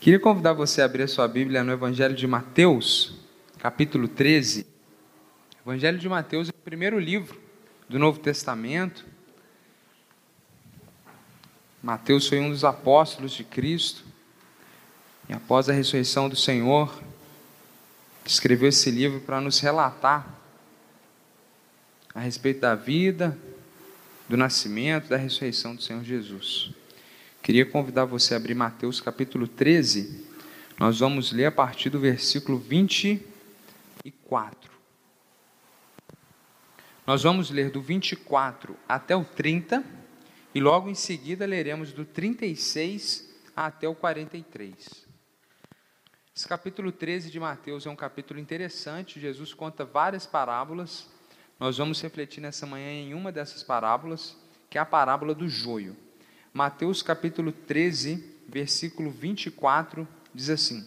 Queria convidar você a abrir a sua Bíblia no Evangelho de Mateus, capítulo 13. O Evangelho de Mateus é o primeiro livro do Novo Testamento. Mateus foi um dos apóstolos de Cristo. E após a ressurreição do Senhor, escreveu esse livro para nos relatar a respeito da vida, do nascimento, da ressurreição do Senhor Jesus. Queria convidar você a abrir Mateus capítulo 13. Nós vamos ler a partir do versículo 24. Nós vamos ler do 24 até o 30 e logo em seguida leremos do 36 até o 43. Esse capítulo 13 de Mateus é um capítulo interessante. Jesus conta várias parábolas. Nós vamos refletir nessa manhã em uma dessas parábolas, que é a parábola do joio. Mateus capítulo 13, versículo 24, diz assim: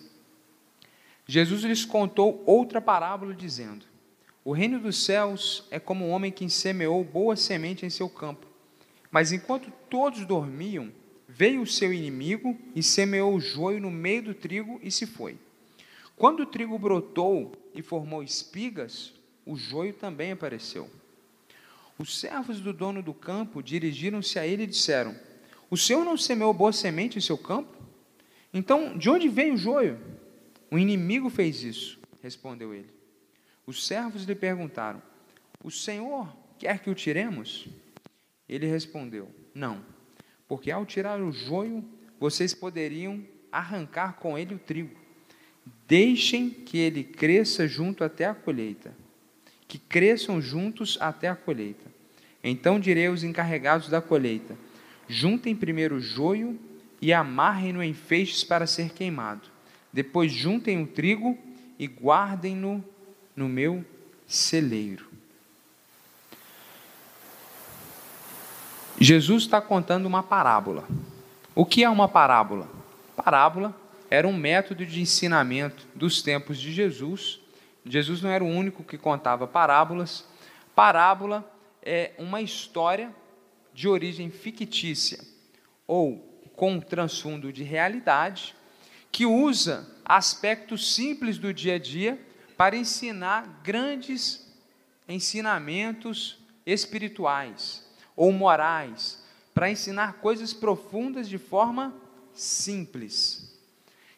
Jesus lhes contou outra parábola, dizendo: O reino dos céus é como um homem que semeou boa semente em seu campo. Mas enquanto todos dormiam, veio o seu inimigo e semeou o joio no meio do trigo e se foi. Quando o trigo brotou e formou espigas, o joio também apareceu. Os servos do dono do campo dirigiram-se a ele e disseram: o Senhor não semeou boa semente em seu campo? Então, de onde veio o joio? O inimigo fez isso, respondeu ele. Os servos lhe perguntaram: O Senhor quer que o tiremos? Ele respondeu: Não, porque ao tirar o joio, vocês poderiam arrancar com ele o trigo. Deixem que ele cresça junto até a colheita. Que cresçam juntos até a colheita. Então direi aos encarregados da colheita: Juntem primeiro o joio e amarrem-no em feixes para ser queimado. Depois juntem o trigo e guardem-no no meu celeiro. Jesus está contando uma parábola. O que é uma parábola? Parábola era um método de ensinamento dos tempos de Jesus. Jesus não era o único que contava parábolas. Parábola é uma história de origem fictícia ou com transfundo de realidade, que usa aspectos simples do dia a dia para ensinar grandes ensinamentos espirituais ou morais, para ensinar coisas profundas de forma simples.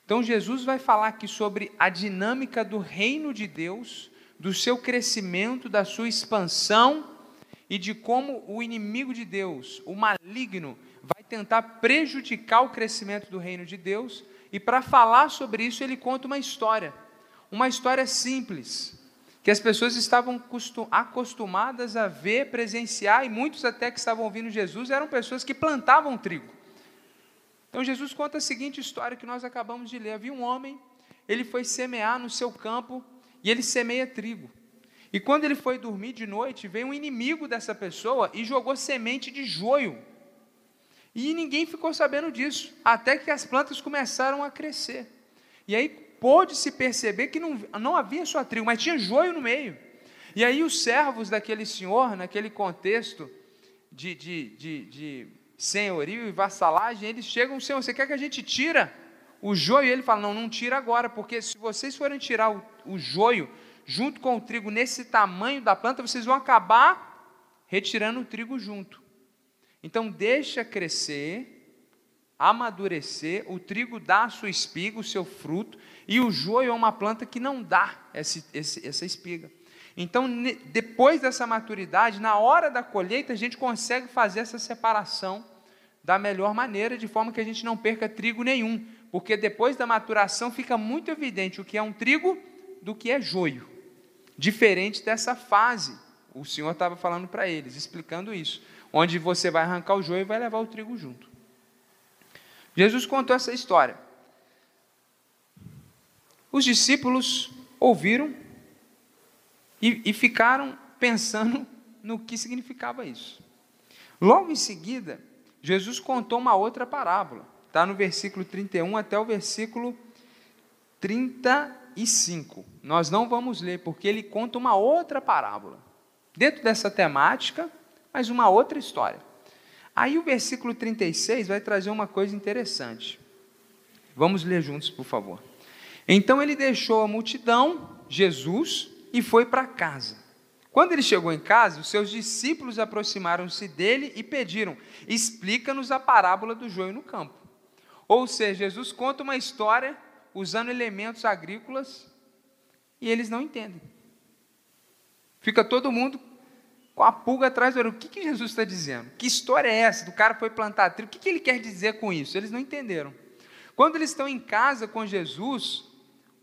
Então Jesus vai falar aqui sobre a dinâmica do reino de Deus, do seu crescimento, da sua expansão e de como o inimigo de Deus, o maligno, vai tentar prejudicar o crescimento do reino de Deus, e para falar sobre isso, ele conta uma história, uma história simples, que as pessoas estavam acostumadas a ver, presenciar, e muitos até que estavam ouvindo Jesus eram pessoas que plantavam trigo. Então Jesus conta a seguinte história que nós acabamos de ler: havia um homem, ele foi semear no seu campo, e ele semeia trigo. E quando ele foi dormir de noite, veio um inimigo dessa pessoa e jogou semente de joio. E ninguém ficou sabendo disso, até que as plantas começaram a crescer. E aí pôde-se perceber que não, não havia só trigo, mas tinha joio no meio. E aí os servos daquele senhor, naquele contexto de, de, de, de senhorio e vassalagem, eles chegam, Senhor, você quer que a gente tira o joio? E ele fala, não, não tira agora, porque se vocês forem tirar o, o joio, junto com o trigo nesse tamanho da planta, vocês vão acabar retirando o trigo junto. Então deixa crescer, amadurecer, o trigo dá a sua espiga, o seu fruto, e o joio é uma planta que não dá esse, essa espiga. Então, depois dessa maturidade, na hora da colheita, a gente consegue fazer essa separação da melhor maneira, de forma que a gente não perca trigo nenhum, porque depois da maturação fica muito evidente o que é um trigo do que é joio diferente dessa fase. O Senhor estava falando para eles, explicando isso, onde você vai arrancar o joio e vai levar o trigo junto. Jesus contou essa história. Os discípulos ouviram e, e ficaram pensando no que significava isso. Logo em seguida, Jesus contou uma outra parábola. Está no versículo 31 até o versículo 30 e 5. Nós não vamos ler, porque ele conta uma outra parábola. Dentro dessa temática, mas uma outra história. Aí o versículo 36 vai trazer uma coisa interessante. Vamos ler juntos, por favor. Então ele deixou a multidão, Jesus, e foi para casa. Quando ele chegou em casa, os seus discípulos aproximaram-se dele e pediram: Explica-nos a parábola do joio no campo. Ou seja, Jesus conta uma história usando elementos agrícolas e eles não entendem. Fica todo mundo com a pulga atrás do. O que, que Jesus está dizendo? Que história é essa? Do cara foi plantar trigo. O que, que ele quer dizer com isso? Eles não entenderam. Quando eles estão em casa com Jesus,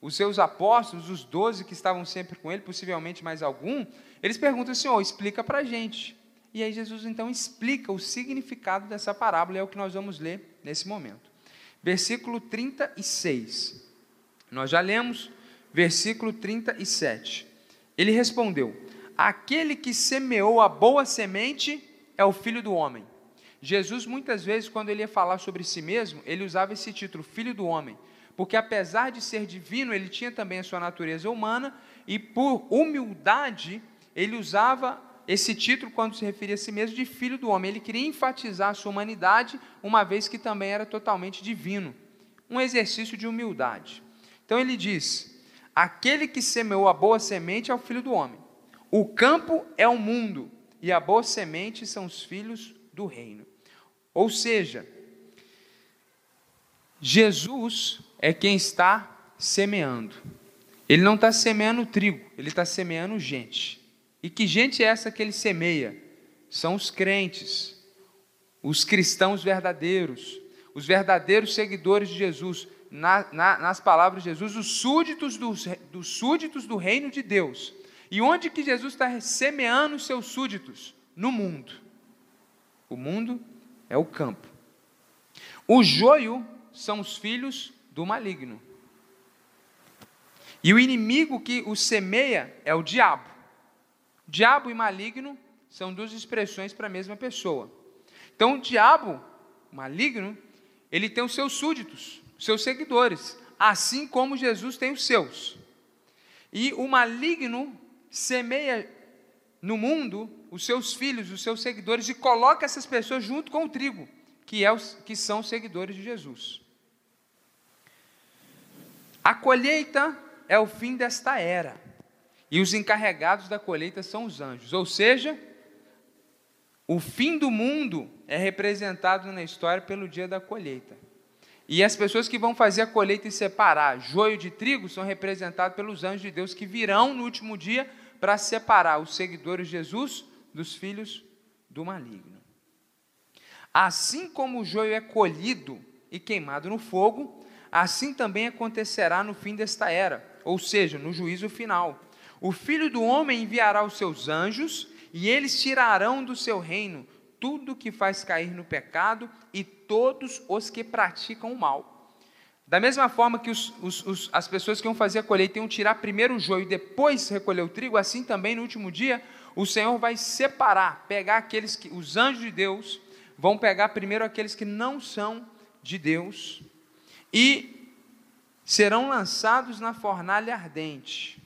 os seus apóstolos, os doze que estavam sempre com ele, possivelmente mais algum, eles perguntam assim: oh, explica para a gente. E aí Jesus então explica o significado dessa parábola, é o que nós vamos ler nesse momento. Versículo 36. Nós já lemos, versículo 37. Ele respondeu: Aquele que semeou a boa semente é o filho do homem. Jesus, muitas vezes, quando ele ia falar sobre si mesmo, ele usava esse título, Filho do Homem, porque apesar de ser divino, ele tinha também a sua natureza humana, e por humildade, ele usava esse título quando se referia a si mesmo de Filho do Homem. Ele queria enfatizar a sua humanidade, uma vez que também era totalmente divino. Um exercício de humildade. Então ele diz: Aquele que semeou a boa semente é o Filho do Homem. O campo é o mundo, e a boa semente são os filhos do reino. Ou seja, Jesus é quem está semeando. Ele não está semeando trigo, ele está semeando gente. E que gente é essa que ele semeia? São os crentes, os cristãos verdadeiros, os verdadeiros seguidores de Jesus. Na, na, nas palavras de Jesus, os súditos, dos, dos súditos do reino de Deus. E onde que Jesus está semeando os seus súditos? No mundo. O mundo é o campo. O joio são os filhos do maligno. E o inimigo que o semeia é o diabo. Diabo e maligno são duas expressões para a mesma pessoa. Então, o diabo, maligno, ele tem os seus súditos, os seus seguidores, assim como Jesus tem os seus. E o maligno semeia no mundo os seus filhos, os seus seguidores, e coloca essas pessoas junto com o trigo, que, é os, que são os seguidores de Jesus. A colheita é o fim desta era, e os encarregados da colheita são os anjos, ou seja, o fim do mundo é representado na história pelo dia da colheita. E as pessoas que vão fazer a colheita e separar joio de trigo são representadas pelos anjos de Deus que virão no último dia para separar os seguidores de Jesus dos filhos do maligno. Assim como o joio é colhido e queimado no fogo, assim também acontecerá no fim desta era, ou seja, no juízo final. O filho do homem enviará os seus anjos, e eles tirarão do seu reino tudo que faz cair no pecado e todos os que praticam o mal. Da mesma forma que os, os, os, as pessoas que iam fazer a colheita iam tirar primeiro o joio e depois recolher o trigo, assim também no último dia o Senhor vai separar, pegar aqueles que, os anjos de Deus, vão pegar primeiro aqueles que não são de Deus e serão lançados na fornalha ardente,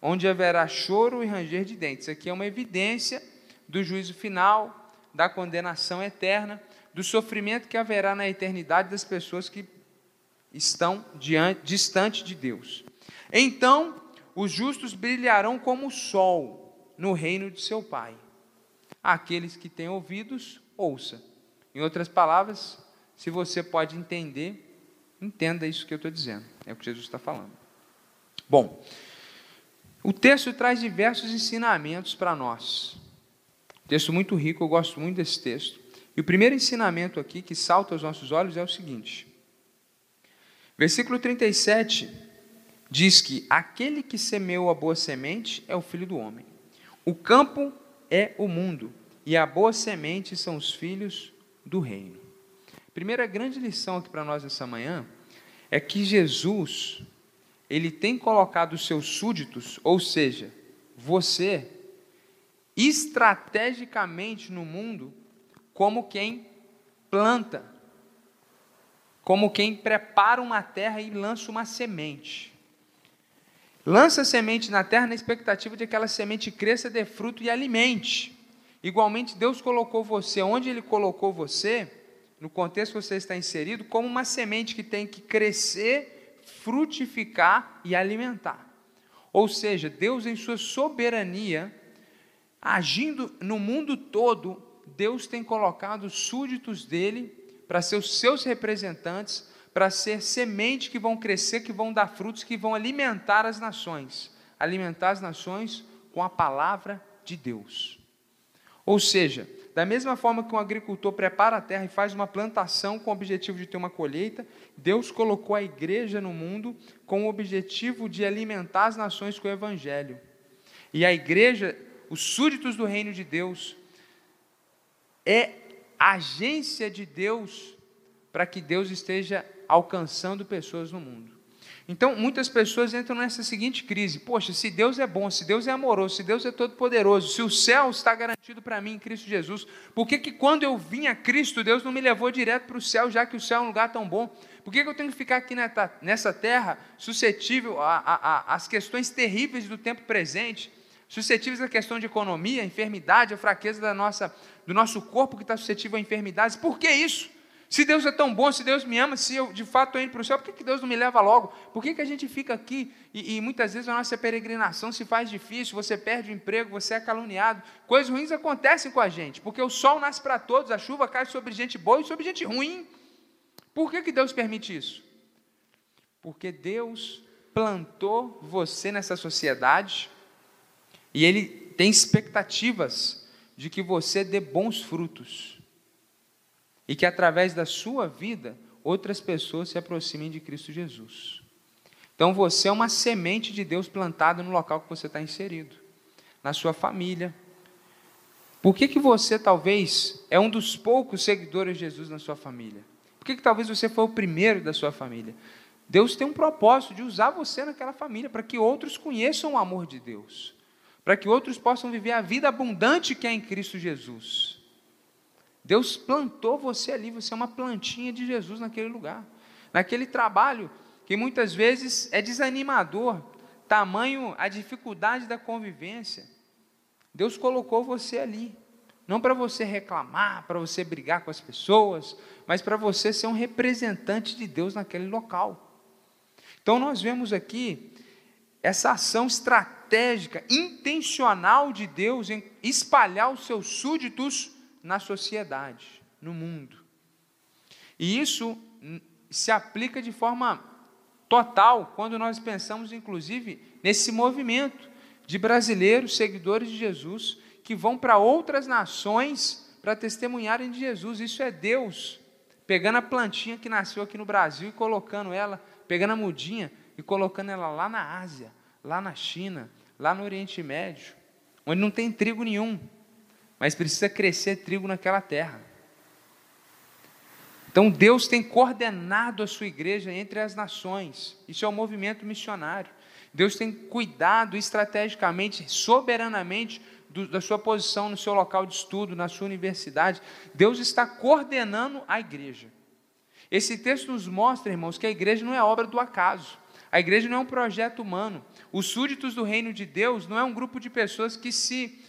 onde haverá choro e ranger de dentes. Aqui é uma evidência do juízo final, da condenação eterna, do sofrimento que haverá na eternidade das pessoas que estão diante, distante de Deus. Então, os justos brilharão como o sol no reino de seu Pai. Aqueles que têm ouvidos, ouça. Em outras palavras, se você pode entender, entenda isso que eu estou dizendo. É o que Jesus está falando. Bom, o texto traz diversos ensinamentos para nós. Texto muito rico, eu gosto muito desse texto. E o primeiro ensinamento aqui que salta aos nossos olhos é o seguinte: Versículo 37 diz que aquele que semeou a boa semente é o filho do homem. O campo é o mundo, e a boa semente são os filhos do reino. Primeira grande lição aqui para nós nessa manhã é que Jesus, ele tem colocado os seus súditos, ou seja, você, estrategicamente no mundo, como quem planta como quem prepara uma terra e lança uma semente. Lança a semente na terra na expectativa de que aquela semente cresça, dê fruto e alimente. Igualmente, Deus colocou você onde Ele colocou você, no contexto que você está inserido, como uma semente que tem que crescer, frutificar e alimentar. Ou seja, Deus, em sua soberania, agindo no mundo todo, Deus tem colocado súditos dele para ser os seus representantes, para ser semente que vão crescer, que vão dar frutos, que vão alimentar as nações. Alimentar as nações com a palavra de Deus. Ou seja, da mesma forma que um agricultor prepara a terra e faz uma plantação com o objetivo de ter uma colheita, Deus colocou a igreja no mundo com o objetivo de alimentar as nações com o evangelho. E a igreja, os súditos do reino de Deus, é agência de Deus para que Deus esteja alcançando pessoas no mundo. Então, muitas pessoas entram nessa seguinte crise: poxa, se Deus é bom, se Deus é amoroso, se Deus é todo-poderoso, se o céu está garantido para mim em Cristo Jesus, por que, que quando eu vim a Cristo, Deus não me levou direto para o céu, já que o céu é um lugar tão bom? Por que, que eu tenho que ficar aqui nessa terra suscetível às questões terríveis do tempo presente, suscetíveis à questão de economia, enfermidade, a fraqueza da nossa, do nosso corpo que está suscetível a enfermidades? Por que isso? Se Deus é tão bom, se Deus me ama, se eu de fato estou indo para o céu, por que, que Deus não me leva logo? Por que, que a gente fica aqui e, e, muitas vezes a nossa peregrinação se faz difícil, você perde o emprego, você é caluniado, coisas ruins acontecem com a gente, porque o sol nasce para todos, a chuva cai sobre gente boa e sobre gente ruim. Por que, que Deus permite isso? Porque Deus plantou você nessa sociedade e Ele tem expectativas de que você dê bons frutos e que através da sua vida outras pessoas se aproximem de Cristo Jesus. Então você é uma semente de Deus plantada no local que você está inserido, na sua família. Por que, que você talvez é um dos poucos seguidores de Jesus na sua família? Por que, que talvez você foi o primeiro da sua família? Deus tem um propósito de usar você naquela família para que outros conheçam o amor de Deus, para que outros possam viver a vida abundante que é em Cristo Jesus. Deus plantou você ali, você é uma plantinha de Jesus naquele lugar, naquele trabalho que muitas vezes é desanimador, tamanho a dificuldade da convivência. Deus colocou você ali, não para você reclamar, para você brigar com as pessoas, mas para você ser um representante de Deus naquele local. Então nós vemos aqui essa ação estratégica, intencional de Deus em espalhar os seus súditos na sociedade, no mundo. E isso se aplica de forma total quando nós pensamos, inclusive, nesse movimento de brasileiros, seguidores de Jesus, que vão para outras nações para testemunharem de Jesus. Isso é Deus pegando a plantinha que nasceu aqui no Brasil e colocando ela, pegando a mudinha e colocando ela lá na Ásia, lá na China, lá no Oriente Médio, onde não tem trigo nenhum, mas precisa crescer trigo naquela terra. Então Deus tem coordenado a sua igreja entre as nações. Isso é um movimento missionário. Deus tem cuidado estrategicamente, soberanamente do, da sua posição no seu local de estudo, na sua universidade. Deus está coordenando a igreja. Esse texto nos mostra, irmãos, que a igreja não é obra do acaso. A igreja não é um projeto humano. Os súditos do reino de Deus não é um grupo de pessoas que se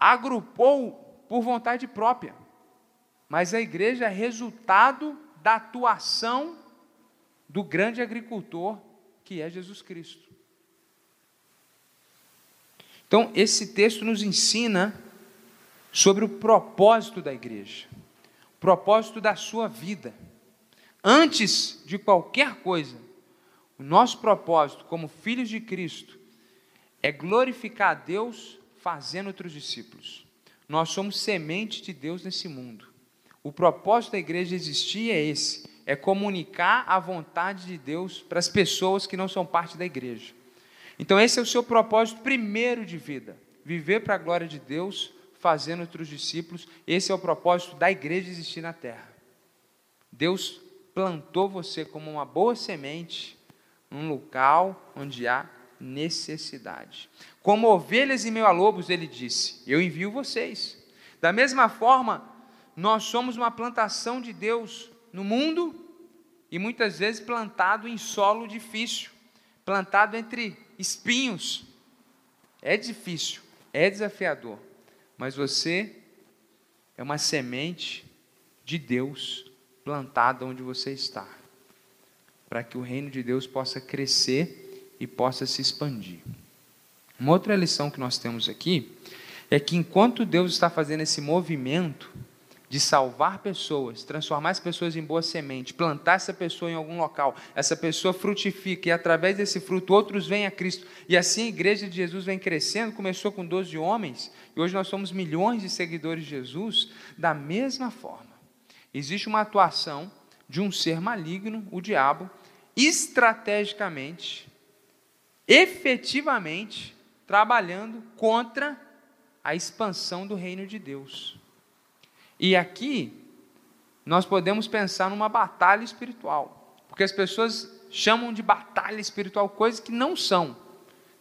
agrupou por vontade própria, mas a igreja é resultado da atuação do grande agricultor que é Jesus Cristo. Então, esse texto nos ensina sobre o propósito da igreja, o propósito da sua vida. Antes de qualquer coisa, o nosso propósito como filhos de Cristo é glorificar a Deus fazendo outros discípulos. Nós somos semente de Deus nesse mundo. O propósito da igreja existir é esse: é comunicar a vontade de Deus para as pessoas que não são parte da igreja. Então, esse é o seu propósito primeiro de vida: viver para a glória de Deus, fazendo outros discípulos. Esse é o propósito da igreja existir na terra. Deus plantou você como uma boa semente num local onde há necessidade. Como ovelhas em meio a lobos, ele disse: Eu envio vocês. Da mesma forma, nós somos uma plantação de Deus no mundo e muitas vezes plantado em solo difícil, plantado entre espinhos. É difícil, é desafiador, mas você é uma semente de Deus plantada onde você está, para que o reino de Deus possa crescer e possa se expandir. Uma outra lição que nós temos aqui é que enquanto Deus está fazendo esse movimento de salvar pessoas, transformar as pessoas em boa semente, plantar essa pessoa em algum local, essa pessoa frutifica e através desse fruto outros vêm a Cristo. E assim a igreja de Jesus vem crescendo, começou com 12 homens e hoje nós somos milhões de seguidores de Jesus, da mesma forma. Existe uma atuação de um ser maligno, o diabo, estrategicamente, efetivamente trabalhando contra a expansão do reino de Deus. E aqui nós podemos pensar numa batalha espiritual, porque as pessoas chamam de batalha espiritual coisas que não são.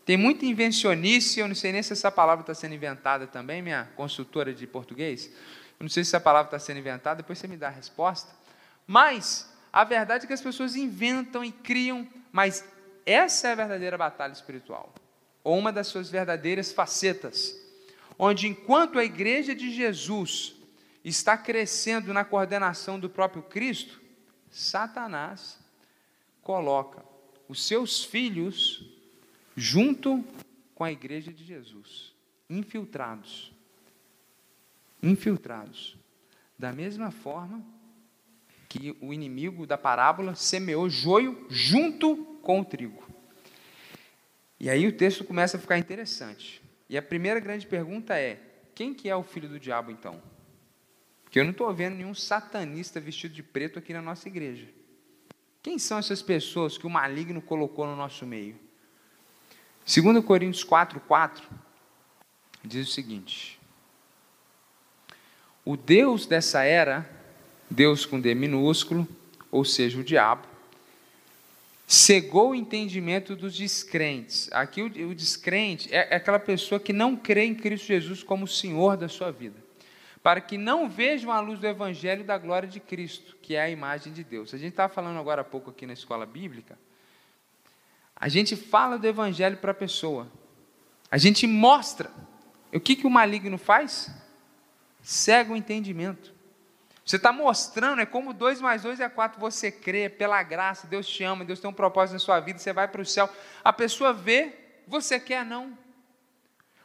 Tem muita invencionice, eu não sei nem se essa palavra está sendo inventada também, minha consultora de português. Eu não sei se essa palavra está sendo inventada, depois você me dá a resposta. Mas a verdade é que as pessoas inventam e criam, mas essa é a verdadeira batalha espiritual, ou uma das suas verdadeiras facetas, onde enquanto a igreja de Jesus está crescendo na coordenação do próprio Cristo, Satanás coloca os seus filhos junto com a igreja de Jesus, infiltrados. Infiltrados. Da mesma forma que o inimigo da parábola semeou joio junto com o trigo. E aí o texto começa a ficar interessante. E a primeira grande pergunta é: quem que é o filho do diabo então? Porque eu não estou vendo nenhum satanista vestido de preto aqui na nossa igreja. Quem são essas pessoas que o maligno colocou no nosso meio? 2 Coríntios 4, 4 diz o seguinte: O Deus dessa era, Deus com D minúsculo, ou seja, o diabo, cegou o entendimento dos descrentes. Aqui o, descrente é, é aquela pessoa que não crê em Cristo Jesus como Senhor da sua vida para que não vejam a luz do Evangelho da glória de Cristo, que é a imagem de Deus. A gente estava falando agora há pouco aqui na escola bíblica. A gente fala do Evangelho para a pessoa. A gente mostra. O que, que o maligno faz? Cega o entendimento. Você está mostrando, é como dois mais dois é quatro. Você crê pela graça, Deus te ama, Deus tem um propósito na sua vida, você vai para o céu. A pessoa vê, você quer não.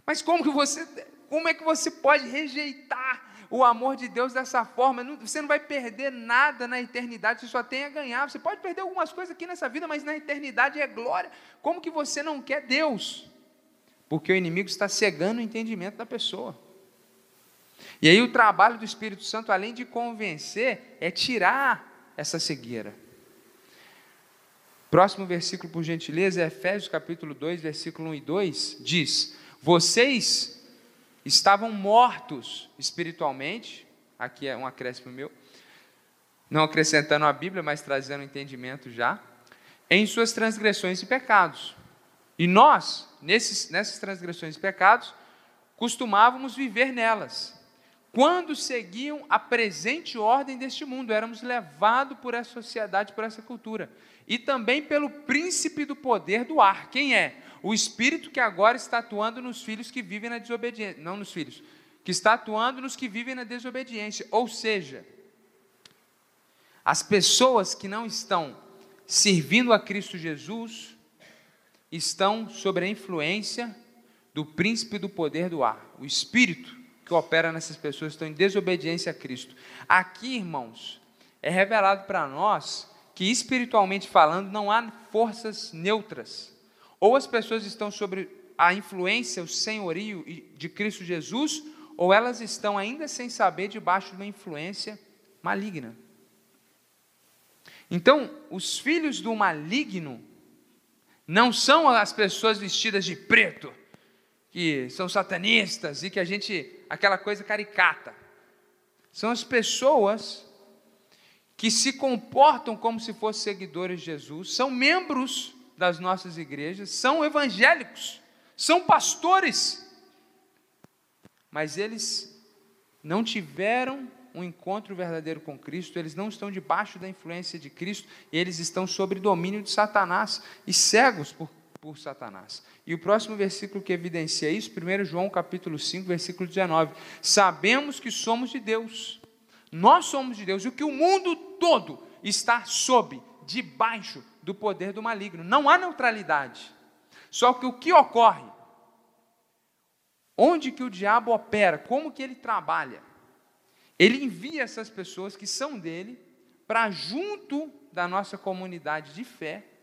Mas como que você, como é que você pode rejeitar o amor de Deus dessa forma. Você não vai perder nada na eternidade, você só tem a ganhar. Você pode perder algumas coisas aqui nessa vida, mas na eternidade é glória. Como que você não quer Deus? Porque o inimigo está cegando o entendimento da pessoa. E aí o trabalho do Espírito Santo, além de convencer, é tirar essa cegueira. Próximo versículo, por gentileza, é Efésios capítulo 2, versículo 1 e 2, diz: Vocês estavam mortos espiritualmente, aqui é um acréscimo meu, não acrescentando a Bíblia, mas trazendo entendimento já, em suas transgressões e pecados. E nós, nesses, nessas transgressões e pecados, costumávamos viver nelas. Quando seguiam a presente ordem deste mundo, éramos levados por essa sociedade, por essa cultura. E também pelo príncipe do poder do ar. Quem é? o espírito que agora está atuando nos filhos que vivem na desobediência, não nos filhos, que está atuando nos que vivem na desobediência. Ou seja, as pessoas que não estão servindo a Cristo Jesus estão sob a influência do príncipe do poder do ar, o espírito que opera nessas pessoas estão em desobediência a Cristo. Aqui, irmãos, é revelado para nós que espiritualmente falando não há forças neutras. Ou as pessoas estão sobre a influência, o senhorio de Cristo Jesus, ou elas estão ainda sem saber debaixo de uma influência maligna. Então, os filhos do maligno não são as pessoas vestidas de preto, que são satanistas e que a gente, aquela coisa caricata. São as pessoas que se comportam como se fossem seguidores de Jesus, são membros das nossas igrejas são evangélicos, são pastores, mas eles não tiveram um encontro verdadeiro com Cristo, eles não estão debaixo da influência de Cristo, eles estão sob domínio de Satanás e cegos por, por Satanás. E o próximo versículo que evidencia isso, 1 João capítulo 5, versículo 19. Sabemos que somos de Deus, Nós somos de Deus e que o mundo todo está sob, debaixo do poder do maligno. Não há neutralidade. Só que o que ocorre? Onde que o diabo opera? Como que ele trabalha? Ele envia essas pessoas que são dele para junto da nossa comunidade de fé,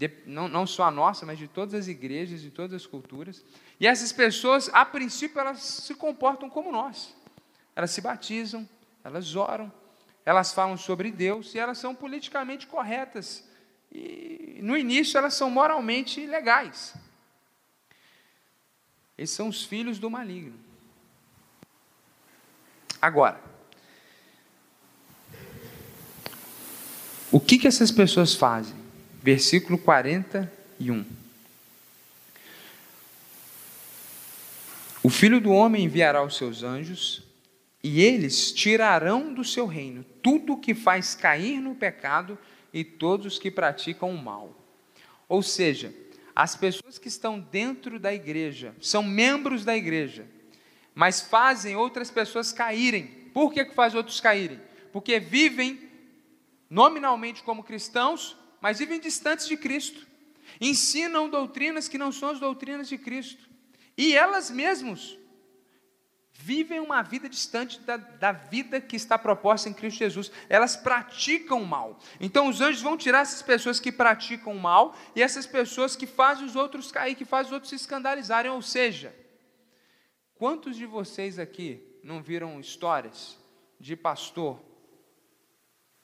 de, não, não só a nossa, mas de todas as igrejas, de todas as culturas. E essas pessoas, a princípio, elas se comportam como nós. Elas se batizam, elas oram, elas falam sobre Deus e elas são politicamente corretas. E no início elas são moralmente legais. Esses são os filhos do maligno. Agora, o que, que essas pessoas fazem? Versículo 41. O filho do homem enviará os seus anjos e eles tirarão do seu reino tudo que faz cair no pecado e todos os que praticam o mal. Ou seja, as pessoas que estão dentro da igreja, são membros da igreja, mas fazem outras pessoas caírem. Por que, que faz outros caírem? Porque vivem nominalmente como cristãos, mas vivem distantes de Cristo. Ensinam doutrinas que não são as doutrinas de Cristo. E elas mesmas vivem uma vida distante da, da, vida que está proposta em Cristo Jesus. Elas praticam mal. Então os anjos vão tirar essas pessoas que praticam mal e essas pessoas que fazem os outros cair, que fazem os outros se escandalizarem. Ou seja, quantos de vocês aqui não viram histórias de pastor,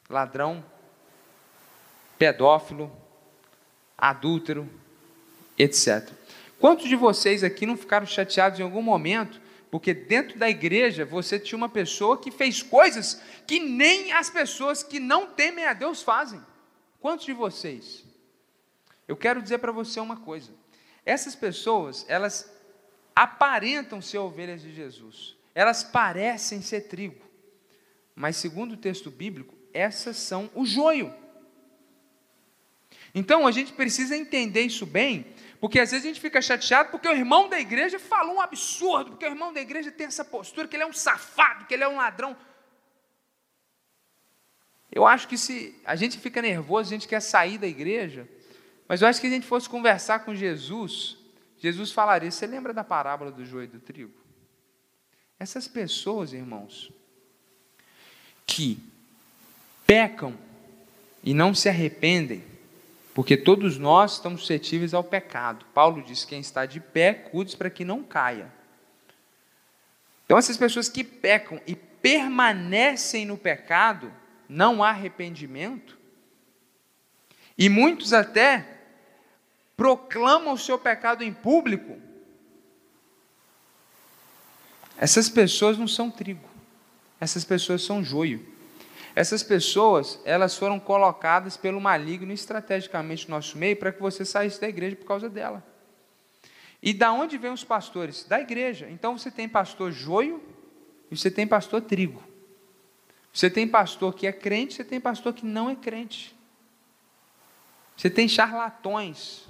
ladrão, pedófilo, adúltero, etc. Quantos de vocês aqui não ficaram chateados em algum momento porque dentro da igreja você tinha uma pessoa que fez coisas que nem as pessoas que não temem a Deus fazem. Quantos de vocês? Eu quero dizer para você uma coisa. Essas pessoas, elas aparentam ser ovelhas de Jesus. Elas parecem ser trigo. Mas segundo o texto bíblico, essas são o joio. Então a gente precisa entender isso bem, porque às vezes a gente fica chateado porque o irmão da igreja falou um absurdo, porque o irmão da igreja tem essa postura, que ele é um safado, que ele é um ladrão. Eu acho que se a gente fica nervoso, a gente quer sair da igreja, mas eu acho que se a gente fosse conversar com Jesus, Jesus falaria: Você lembra da parábola do joio e do trigo? Essas pessoas, irmãos, que pecam e não se arrependem, porque todos nós estamos suscetíveis ao pecado. Paulo diz: quem está de pé, cuide para que não caia. Então, essas pessoas que pecam e permanecem no pecado, não há arrependimento, e muitos até proclamam o seu pecado em público, essas pessoas não são trigo, essas pessoas são joio. Essas pessoas, elas foram colocadas pelo maligno estrategicamente no nosso meio para que você saísse da igreja por causa dela. E da onde vêm os pastores? Da igreja. Então você tem pastor joio e você tem pastor trigo. Você tem pastor que é crente, você tem pastor que não é crente. Você tem charlatões.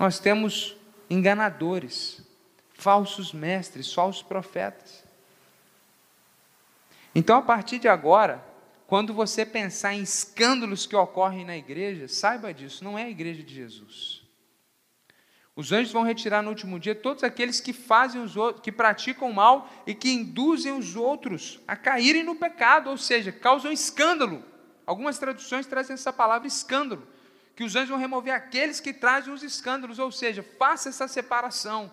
Nós temos enganadores, falsos mestres, falsos profetas. Então, a partir de agora, quando você pensar em escândalos que ocorrem na igreja, saiba disso, não é a igreja de Jesus. Os anjos vão retirar no último dia todos aqueles que fazem os outros, que praticam mal e que induzem os outros a caírem no pecado, ou seja, causam escândalo. Algumas traduções trazem essa palavra escândalo, que os anjos vão remover aqueles que trazem os escândalos, ou seja, faça essa separação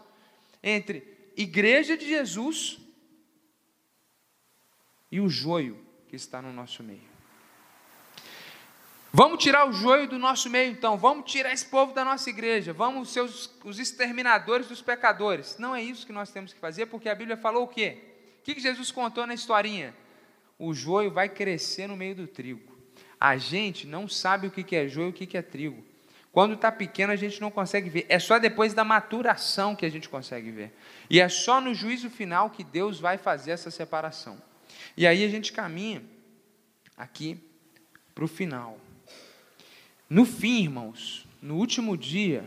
entre igreja de Jesus e o joio que está no nosso meio. Vamos tirar o joio do nosso meio, então. Vamos tirar esse povo da nossa igreja. Vamos ser os, os exterminadores dos pecadores. Não é isso que nós temos que fazer, porque a Bíblia falou o quê? O que Jesus contou na historinha? O joio vai crescer no meio do trigo. A gente não sabe o que é joio e o que é trigo. Quando está pequeno, a gente não consegue ver. É só depois da maturação que a gente consegue ver. E é só no juízo final que Deus vai fazer essa separação. E aí a gente caminha aqui para o final. No fim, irmãos, no último dia,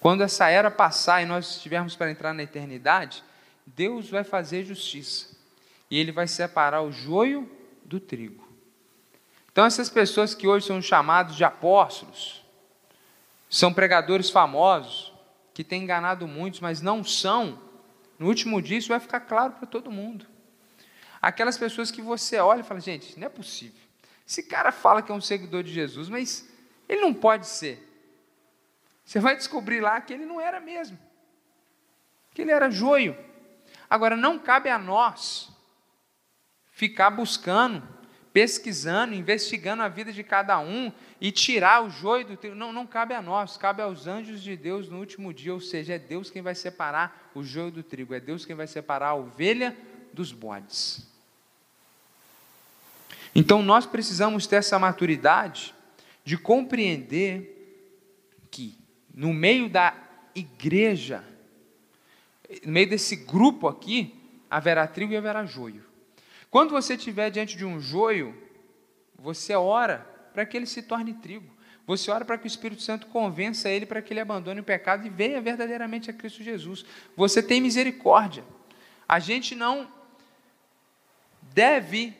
quando essa era passar e nós estivermos para entrar na eternidade, Deus vai fazer justiça. e ele vai separar o joio do trigo. Então, essas pessoas que hoje são chamados de apóstolos, são pregadores famosos, que têm enganado muitos, mas não são, no último dia isso vai ficar claro para todo mundo. Aquelas pessoas que você olha e fala, gente, não é possível. Esse cara fala que é um seguidor de Jesus, mas ele não pode ser. Você vai descobrir lá que ele não era mesmo. Que ele era joio. Agora, não cabe a nós ficar buscando, pesquisando, investigando a vida de cada um e tirar o joio do trigo. Não, não cabe a nós, cabe aos anjos de Deus no último dia. Ou seja, é Deus quem vai separar o joio do trigo, é Deus quem vai separar a ovelha dos bodes. Então nós precisamos ter essa maturidade de compreender que no meio da igreja, no meio desse grupo aqui, haverá trigo e haverá joio. Quando você estiver diante de um joio, você ora para que ele se torne trigo. Você ora para que o Espírito Santo convença ele para que ele abandone o pecado e venha verdadeiramente a Cristo Jesus. Você tem misericórdia. A gente não deve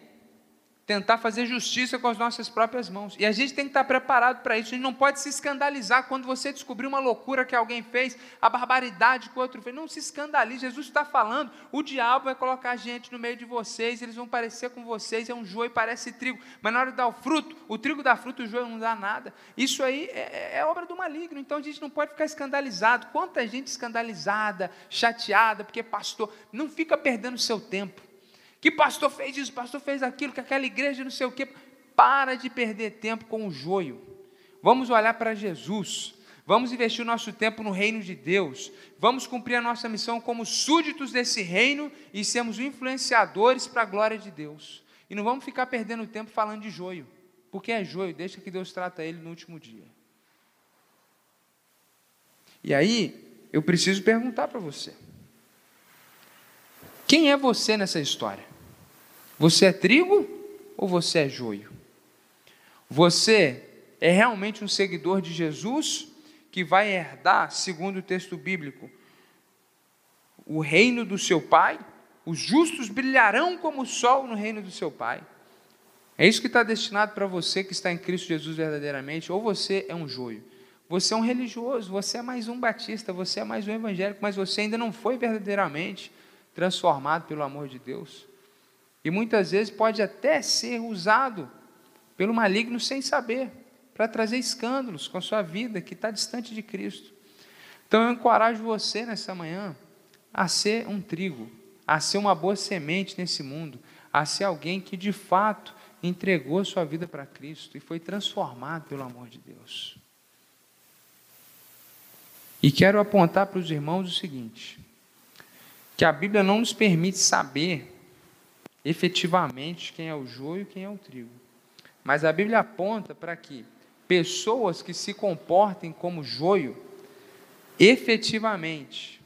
tentar fazer justiça com as nossas próprias mãos. E a gente tem que estar preparado para isso. A gente não pode se escandalizar quando você descobrir uma loucura que alguém fez, a barbaridade que o outro fez. Não se escandalize. Jesus está falando. O diabo vai colocar gente no meio de vocês, eles vão parecer com vocês. É um joio, parece trigo. Mas na hora de dar o fruto, o trigo dá fruto, o joio não dá nada. Isso aí é, é obra do maligno. Então a gente não pode ficar escandalizado. Quanta gente escandalizada, chateada, porque pastor, não fica perdendo seu tempo. Que pastor fez isso, pastor fez aquilo, que aquela igreja não sei o quê. Para de perder tempo com o joio. Vamos olhar para Jesus. Vamos investir o nosso tempo no reino de Deus. Vamos cumprir a nossa missão como súditos desse reino e sermos influenciadores para a glória de Deus. E não vamos ficar perdendo tempo falando de joio. Porque é joio, deixa que Deus trata ele no último dia. E aí, eu preciso perguntar para você: quem é você nessa história? Você é trigo ou você é joio? Você é realmente um seguidor de Jesus que vai herdar, segundo o texto bíblico, o reino do seu Pai? Os justos brilharão como o sol no reino do seu Pai. É isso que está destinado para você que está em Cristo Jesus verdadeiramente, ou você é um joio. Você é um religioso, você é mais um batista, você é mais um evangélico, mas você ainda não foi verdadeiramente transformado pelo amor de Deus. E muitas vezes pode até ser usado pelo maligno sem saber, para trazer escândalos com a sua vida que está distante de Cristo. Então eu encorajo você nessa manhã a ser um trigo, a ser uma boa semente nesse mundo, a ser alguém que de fato entregou sua vida para Cristo e foi transformado pelo amor de Deus. E quero apontar para os irmãos o seguinte: que a Bíblia não nos permite saber efetivamente quem é o joio e quem é o trigo. Mas a Bíblia aponta para que pessoas que se comportem como joio, efetivamente,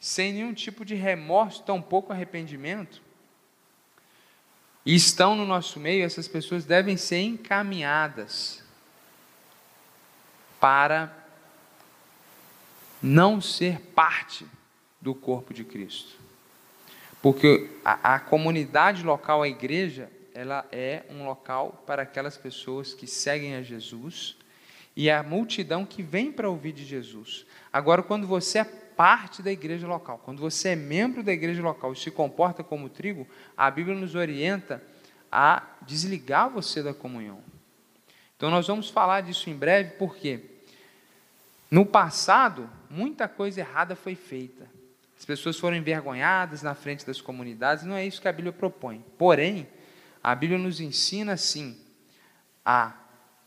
sem nenhum tipo de remorso, tampouco arrependimento, e estão no nosso meio, essas pessoas devem ser encaminhadas para não ser parte do corpo de Cristo. Porque a, a comunidade local, a igreja, ela é um local para aquelas pessoas que seguem a Jesus e a multidão que vem para ouvir de Jesus. Agora, quando você é parte da igreja local, quando você é membro da igreja local e se comporta como trigo, a Bíblia nos orienta a desligar você da comunhão. Então, nós vamos falar disso em breve, porque no passado, muita coisa errada foi feita. As pessoas foram envergonhadas na frente das comunidades, não é isso que a Bíblia propõe. Porém, a Bíblia nos ensina, sim, a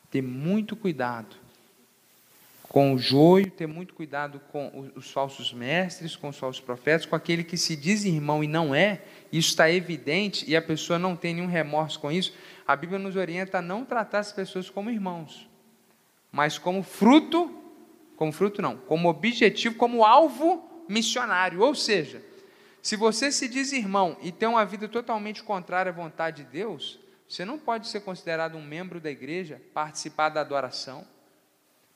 ter muito cuidado com o joio, ter muito cuidado com os falsos mestres, com os falsos profetas, com aquele que se diz irmão e não é, isso está evidente e a pessoa não tem nenhum remorso com isso. A Bíblia nos orienta a não tratar as pessoas como irmãos, mas como fruto, como fruto não, como objetivo, como alvo missionário. Ou seja, se você se diz irmão e tem uma vida totalmente contrária à vontade de Deus, você não pode ser considerado um membro da igreja, participar da adoração,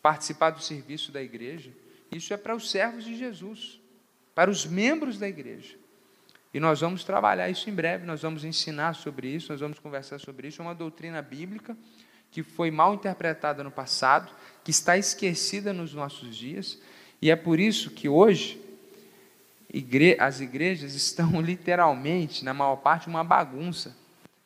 participar do serviço da igreja. Isso é para os servos de Jesus, para os membros da igreja. E nós vamos trabalhar isso em breve, nós vamos ensinar sobre isso, nós vamos conversar sobre isso. É uma doutrina bíblica que foi mal interpretada no passado, que está esquecida nos nossos dias, e é por isso que hoje igre as igrejas estão literalmente, na maior parte, uma bagunça,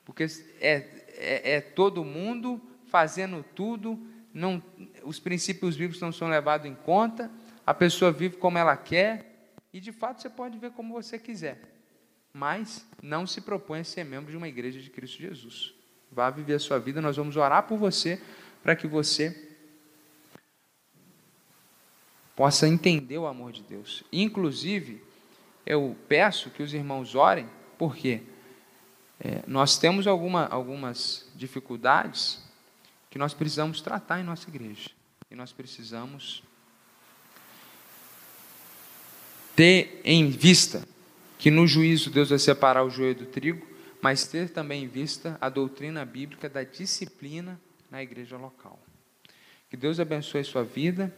porque é, é, é todo mundo fazendo tudo, não, os princípios bíblicos não são levados em conta, a pessoa vive como ela quer, e de fato você pode ver como você quiser, mas não se propõe a ser membro de uma igreja de Cristo Jesus. Vá viver a sua vida, nós vamos orar por você, para que você possa entender o amor de Deus. Inclusive, eu peço que os irmãos orem, porque é, nós temos alguma, algumas dificuldades que nós precisamos tratar em nossa igreja. E nós precisamos ter em vista que no juízo Deus vai separar o joio do trigo, mas ter também em vista a doutrina bíblica da disciplina na igreja local. Que Deus abençoe sua vida,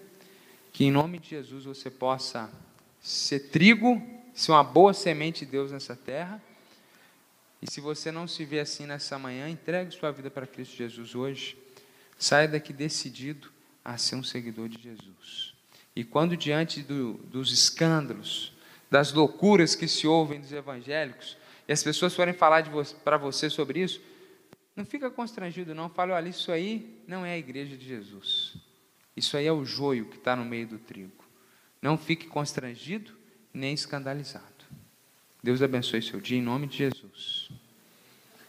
que em nome de Jesus você possa ser trigo, ser uma boa semente de Deus nessa terra. E se você não se vê assim nessa manhã, entregue sua vida para Cristo Jesus hoje. Saia daqui decidido a ser um seguidor de Jesus. E quando diante do, dos escândalos, das loucuras que se ouvem dos evangélicos, e as pessoas forem falar vo para você sobre isso, não fica constrangido não, fale, olha, isso aí não é a igreja de Jesus. Isso aí é o joio que está no meio do trigo. Não fique constrangido nem escandalizado. Deus abençoe seu dia em nome de Jesus.